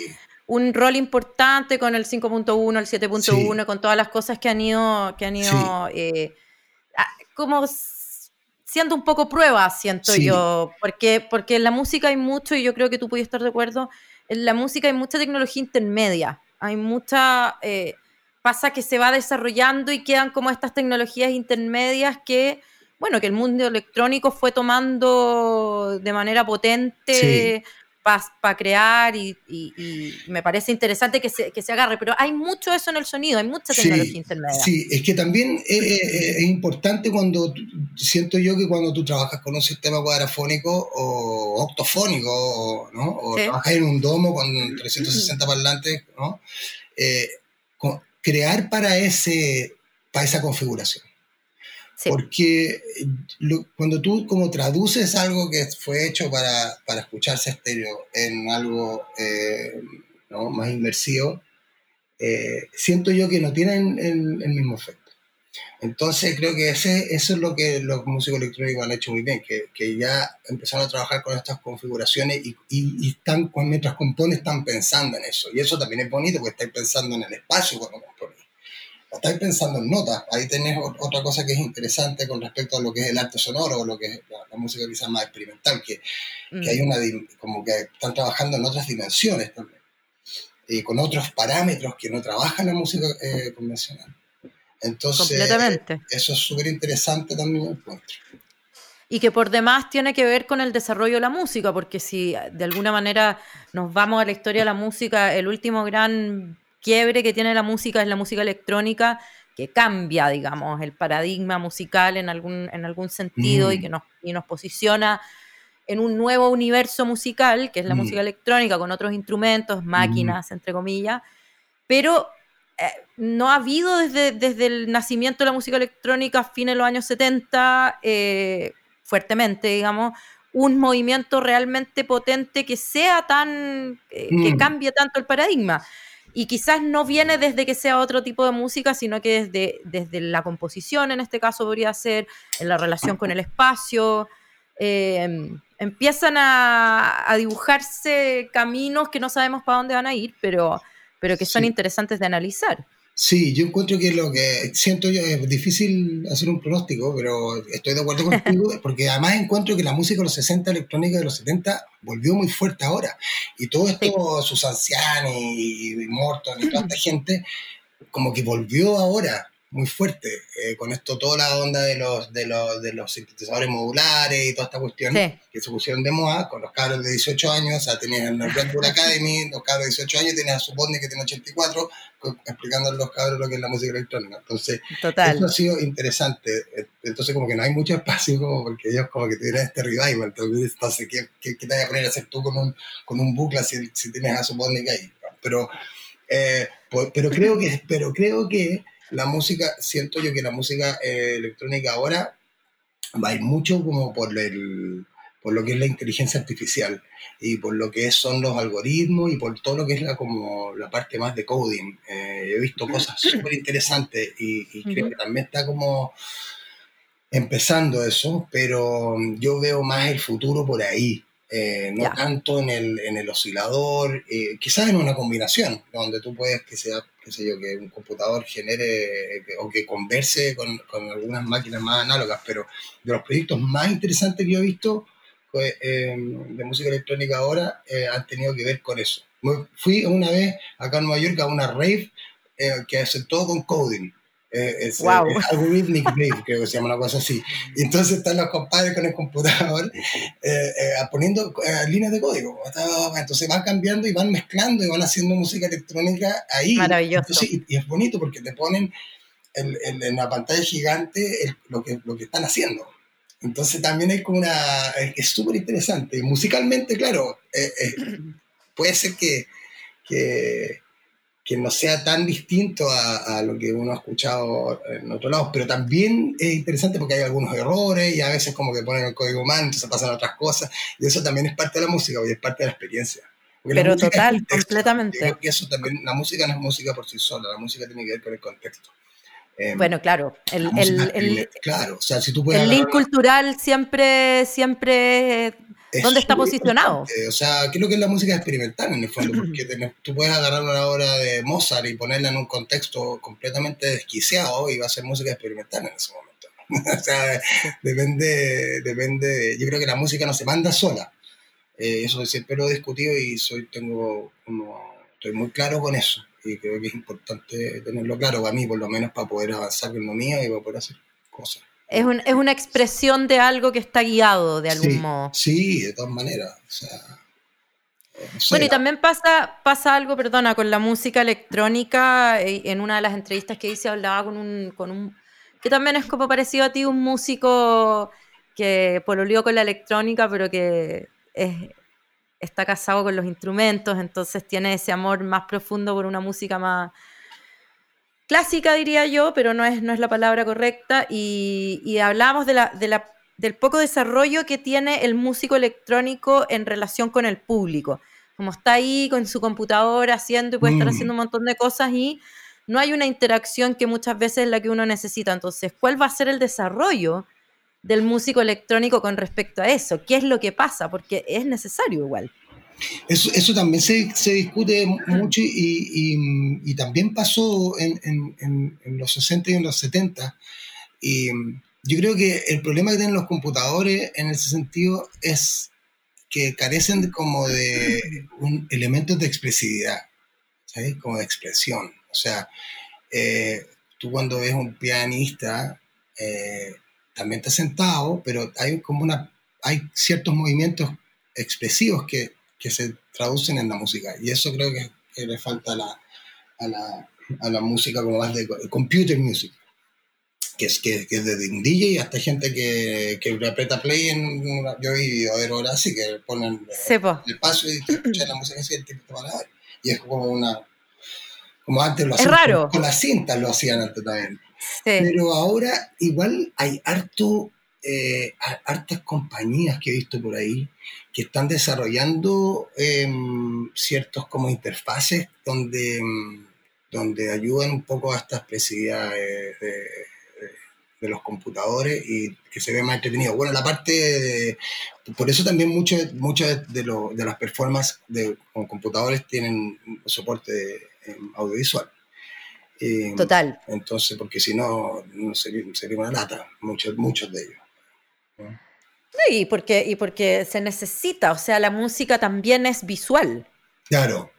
un rol importante con el 5.1, el 7.1, con todas las cosas que han ido, que han ido eh, como siendo un poco prueba, siento yo, porque, porque en la música hay mucho, y yo creo que tú puedes estar de acuerdo, en la música hay mucha tecnología intermedia, hay mucha, eh, pasa que se va desarrollando y quedan como estas tecnologías intermedias que, bueno, que el mundo electrónico fue tomando de manera potente para crear y, me parece interesante que se, que se, agarre, pero hay mucho eso en el sonido, hay mucha tecnología intermedia. Sí, es que también es, importante cuando, siento yo que cuando tú trabajas con un sistema cuadrafónico o octofónico, ¿no? o trabajas en un domo con 360 parlantes, ¿no? Eh, crear para, ese, para esa configuración. Porque cuando tú como traduces algo que fue hecho para, para escucharse estéreo en algo eh, más inmersivo, eh, siento yo que no tienen el, mismo efecto. Entonces creo que ese, eso es lo que los músicos electrónicos han hecho muy bien, que, que ya empezaron a trabajar con estas configuraciones y, y, están, mientras componen están pensando en eso. Y eso también es bonito porque están pensando en el espacio cuando componen estáis pensando en notas. Ahí tenés otra cosa que es interesante con respecto a lo que es el arte sonoro o lo que es la, música quizás más experimental, que, que, hay mm. una, como que están trabajando en otras dimensiones también, y con otros parámetros que no trabajan la música eh, convencional. Entonces, eso es súper interesante también encuentro. Y que por demás tiene que ver con el desarrollo de la música, porque si de alguna manera nos vamos a la historia de la música, el último gran quiebre que tiene la música es la música electrónica, que cambia, digamos, el paradigma musical en algún, en algún sentido y mm. que nos, y nos posiciona en un nuevo universo musical, que es la mm. música electrónica, con otros instrumentos, máquinas, mm. entre comillas, pero eh, no ha habido desde, desde el nacimiento de la música electrónica a fines de los años 70, eh, fuertemente, digamos, un movimiento realmente potente que sea tan, eh, que cambie tanto el paradigma y quizás no viene desde que sea otro tipo de música, sino que desde, desde la composición, en este caso podría ser, en la relación con el espacio. Em, empiezan a, dibujarse caminos que no sabemos para dónde van a ir, pero, pero que son interesantes de analizar. Sí, yo encuentro que lo que siento yo es difícil hacer un pronóstico, pero estoy de acuerdo contigo, porque además encuentro que la música de los 60, electrónica de los 70, volvió muy fuerte ahora. Y todo esto, sus ancianos y, y Morton y toda esta gente, como que volvió ahora muy fuerte eh, con esto, toda la onda de los, de los, de los sintetizadores modulares y toda esta cuestión que se pusieron de moda con los cabros de 18 años, o sea, tenían el Red Bull Academy, los cabros de 18 años, tenían a su que tiene 84, explicando a los cabros lo que es la música electrónica. Entonces, eso ha sido interesante. Entonces, como que no hay mucho espacio, como porque ellos como que tienen este revival. Entonces, ¿qué, qué, te vas a poner a hacer tú con un, con un bucle si, si tienes a su ahí? Pero, eh, pues, pero creo que, pero creo que la música, siento yo que la música eh, electrónica ahora va a ir mucho como por, el, por lo que es la inteligencia artificial y por lo que son los algoritmos y por todo lo que es la, como la parte más de coding. Eh, he visto cosas súper interesantes y, creo que también está como empezando eso, pero yo veo más el futuro por ahí. Eh, no tanto en el, en el oscilador, quizás en una combinación, donde tú puedes que sea qué sé yo, que un computador genere o que converse con, con, algunas máquinas más análogas, pero de los proyectos más interesantes que yo he visto pues, de música electrónica ahora eh, han tenido que ver con eso. Fui una vez acá en Nueva York a una rave eh, que hace todo con coding. Eh, es, wow. Algorithmic Rave, creo que se llama una cosa así. Y entonces están los compadres con el computador poniendo líneas de código. Entonces van cambiando y van mezclando y van haciendo música electrónica ahí. Maravilloso. y, es bonito porque te ponen en la pantalla gigante lo, que, lo que están haciendo. Entonces también hay como una... es súper interesante. Musicalmente, claro, puede ser que, que que no sea tan distinto a, lo que uno ha escuchado en otros lados, pero también es interesante porque hay algunos errores y a veces como que ponen el código mal, entonces pasan otras cosas, y eso también es parte de la música y es parte de la experiencia. pero total, completamente. Creo que eso también, la música no es música por sí sola, la música tiene que ver con el contexto. Em, bueno, claro, el, el, claro, o sea, si tú puedes el link cultural siempre, siempre ¿Dónde está posicionado? O sea, creo que es la música experimental en el fondo, porque tú puedes agarrar una obra de Mozart y ponerla en un contexto completamente desquiciado y va a ser música experimental en ese momento. o sea, depende, depende, yo creo que la música no se manda sola. Eh, eso siempre lo he discutido y soy, tengo estoy muy claro con eso. Y creo que es importante tenerlo claro para mí, por lo menos para poder avanzar en lo mío y para poder hacer cosas. Es, es una expresión de algo que está guiado de algún modo. Sí, de todas maneras. O sea, bueno, y también pasa, pasa algo, perdona, con la música electrónica. Eh, en una de las entrevistas que hice hablaba con un, con un que también es como parecido a ti, un músico que pololeó con la electrónica, pero que está casado con los instrumentos, entonces tiene ese amor más profundo por una música más clásica, diría yo, pero no es, no es la palabra correcta. Y, y hablábamos de la, de la del poco desarrollo que tiene el músico electrónico en relación con el público. Como está ahí con su computadora haciendo y puede estar mm. haciendo un montón de cosas y no hay una interacción que muchas veces es la que uno necesita. Entonces, ¿cuál va a ser el desarrollo del músico electrónico con respecto a eso? ¿Qué es lo que pasa? Porque es necesario igual. Eso, eso también se, se discute mucho y, y, también pasó en, en, en, los 60 y en los 70. Y yo creo que el problema que tienen los computadores en ese sentido es que carecen como de un elementos de expresividad, ¿sabes? Como de expresión. O sea, eh, tú cuando ves un pianista, eh, también está sentado, pero hay como una, hay ciertos movimientos expresivos que, que se traducen en la música. Y eso creo que, le falta a la, a la, a la música como más de computer music que es, que, que es de un DJ hasta gente que, que aprieta play en yo he vivido a ver ahora así que ponen el paso y escuchan la música así el tipo y es como una como antes lo hacían raro. Con, las cintas lo hacían antes también pero ahora igual hay harto eh, hartas compañías que he visto por ahí que están desarrollando em, ciertos como interfaces donde em, donde ayudan un poco a esta expresividad de de los computadores y que se ve más entretenido. Bueno, la parte de, por eso también muchas de, de, las performances de, con computadores tienen soporte em, audiovisual. Total. Entonces, porque si no, sería, sería, una lata, muchos, muchos de ellos. Sí, porque, y porque se necesita, o sea, la música también es visual. Claro,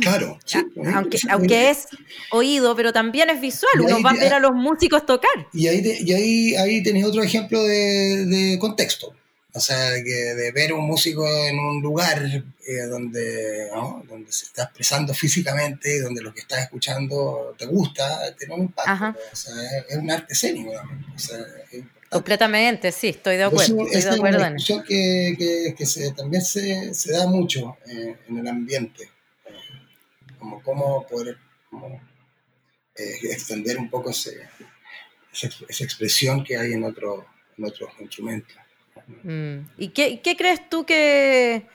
Claro, aunque, aunque es oído, pero también es visual, uno va a ver a los músicos tocar. Y ahí, y ahí, ahí tenés otro ejemplo de, contexto, o sea, que de ver un músico en un lugar eh, donde, donde se está expresando físicamente, donde lo que estás escuchando te gusta, tiene un impacto, o sea, es, un arte escénico o sea, Completamente, sí, estoy de acuerdo. estoy de acuerdo es una discusión que, que, se, también se, se da mucho eh, en el ambiente como cómo poder eh, extender un poco esa, expresión que hay en, otro, otros instrumentos. Mm. ¿Y qué, crees tú que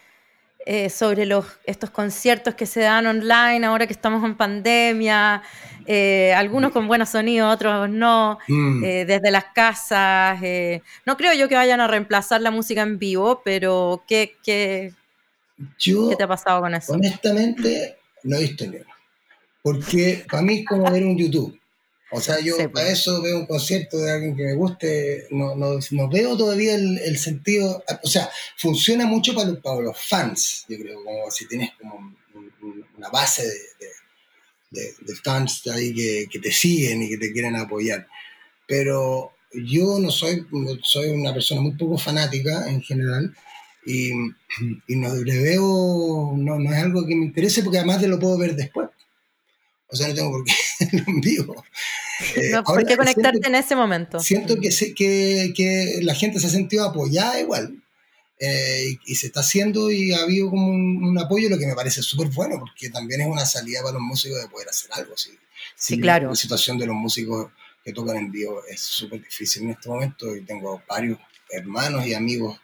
eh, sobre los, estos conciertos que se dan online ahora que estamos en pandemia, eh, algunos con buenos sonidos, otros no, mm. desde las casas. no creo yo que vayan a reemplazar la música en vivo, pero ¿qué, qué, ¿qué te ha pasado con eso? Honestamente, no he visto ni Porque para mí es como ver un YouTube. O sea, yo para pues. eso veo un concierto de alguien que me guste, no, no, no veo todavía el, el, sentido, o sea, funciona mucho para, para, los fans, yo creo, como si tienes como una base de, de, de, fans ahí que, que, te siguen y que te quieren apoyar. Pero yo no soy, soy una persona muy poco fanática en general, y, y no le veo, no, no, es algo que me interese porque además de lo puedo ver después. O sea, no tengo por qué en vivo. Eh, no, ¿Por qué conectarte en ese momento? Siento que, que, que, la gente se ha sentido apoyada igual. Eh, y, se está haciendo y ha habido como un, apoyo, lo que me parece súper bueno, porque también es una salida para los músicos de poder hacer algo. Sí, sí claro. La situación de los músicos que tocan en vivo es súper difícil en este momento y tengo varios hermanos y amigos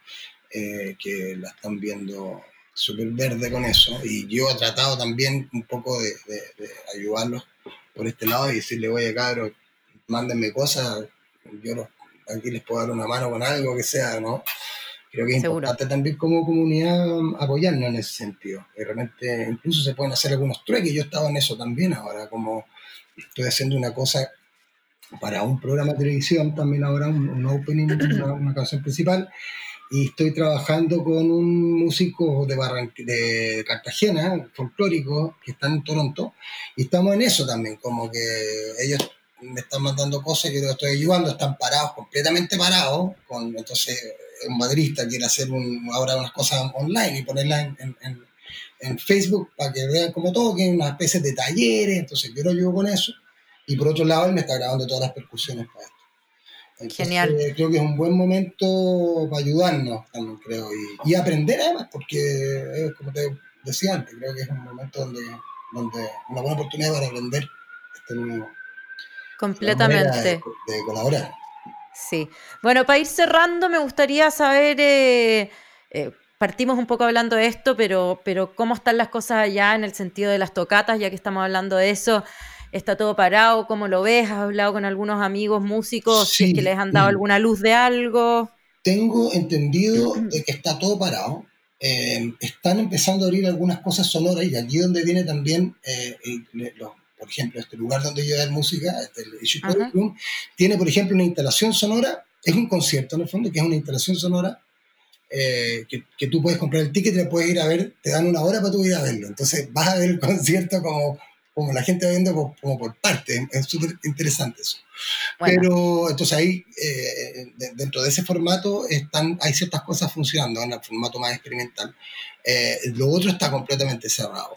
eh, que la están viendo súper verde con eso. Y yo he tratado también un poco de, ayudarlos por este lado y decirle, oye, cabros, mándenme cosas, yo aquí les puedo dar una mano con algo que sea, ¿no? Creo que es importante también como comunidad apoyarnos en ese sentido. Y realmente incluso se pueden hacer algunos trueques. Yo he estado en eso también ahora, como estoy haciendo una cosa para un programa de televisión, también ahora un, opening, una, canción principal. Y estoy trabajando con un músico de, de Cartagena, folclórico, que está en Toronto. Y estamos en eso también, como que ellos me están mandando cosas, yo estoy ayudando, están parados, completamente parados. Con, entonces, un madrista quiere hacer ahora unas cosas online y ponerlas en, Facebook para que vean como todo, que hay una especie de talleres. Entonces, yo lo ayudo con eso. Y por otro lado, él me está grabando todas las percusiones para esto. Genial. Creo que es un buen momento para ayudarnos también, creo, y, y aprender además, porque, como te decía antes, creo que es un momento donde, donde una buena oportunidad para aprender este nuevo Completamente. De, colaborar. Sí. Bueno, para ir cerrando, me gustaría saber, eh, eh, partimos un poco hablando de esto, pero, pero cómo están las cosas allá en el sentido de las tocatas, ya que estamos hablando de eso. ¿Está todo parado? ¿Cómo lo ves? ¿Has hablado con algunos amigos músicos que les han dado alguna luz de algo? Tengo entendido de que está todo parado. Eh, están empezando a abrir algunas cosas sonoras y aquí donde viene también los por ejemplo, este lugar donde yo doy música, este, el Room, tiene, por ejemplo, una instalación sonora, es un concierto en el fondo, que es una instalación sonora eh, que, que, tú puedes comprar el ticket y te puedes ir a ver, te dan una hora para tú ir a verlo. Entonces vas a ver el concierto como, como la gente va viendo como, por partes, es súper interesante eso. Pero entonces ahí, eh, dentro de ese formato, están, hay ciertas cosas funcionando en el formato más experimental. Eh, lo otro está completamente cerrado.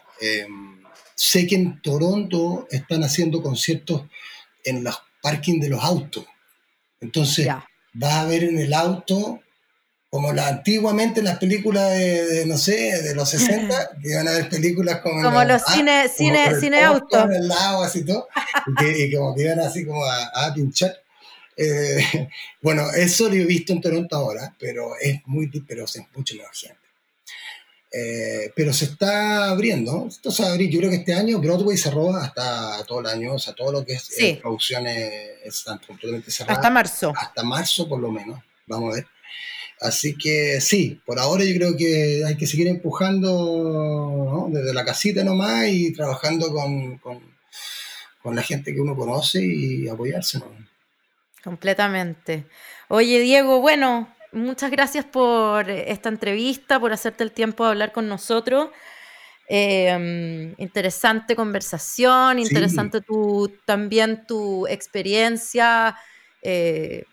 Sé que en Toronto están haciendo conciertos en los parking de los autos. Entonces, vas a ver en el auto, como la, antiguamente en las películas de, no sé, de los 60, que iban a ver películas como, como los, cine, cine, cine auto. En lado, así todo, y, como que iban así como a, pinchar. Eh, bueno, eso lo he visto en Toronto ahora, pero es muy, pero es mucho menos gente. Eh, pero se está abriendo, esto se va a abrir, yo creo que este año Broadway cerró hasta todo el año, o sea, todo lo que es eh, producciones están completamente cerradas. Hasta marzo. Hasta marzo por lo menos, vamos a ver. Así que sí, por ahora yo creo que hay que seguir empujando desde la casita nomás y trabajando con, con, con, la gente que uno conoce y apoyarse. ¿no? Completamente. Oye, Diego, bueno, muchas gracias por esta entrevista, por hacerte el tiempo de hablar con nosotros. Em, interesante conversación, interesante tu, también tu experiencia eh,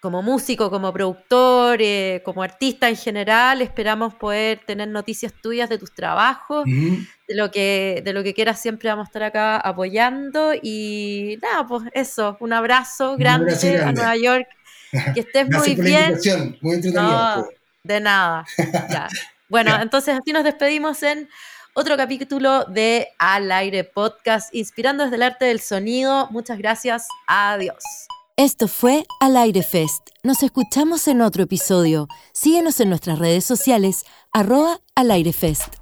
como músico, como productor, eh, como artista en general. Esperamos poder tener noticias tuyas de tus trabajos, de, lo que, de lo que quieras. Siempre vamos a estar acá apoyando. Y nada, pues eso, un abrazo grande. a Nueva York que estés muy bien. muy entretenido. de nada. Bueno, entonces así nos despedimos en otro capítulo de Al Aire Podcast, inspirando desde el arte del sonido. Muchas gracias. Adiós. Esto fue Al Aire Fest. Nos escuchamos en otro episodio. Síguenos en nuestras redes sociales, arroba Al Aire Fest.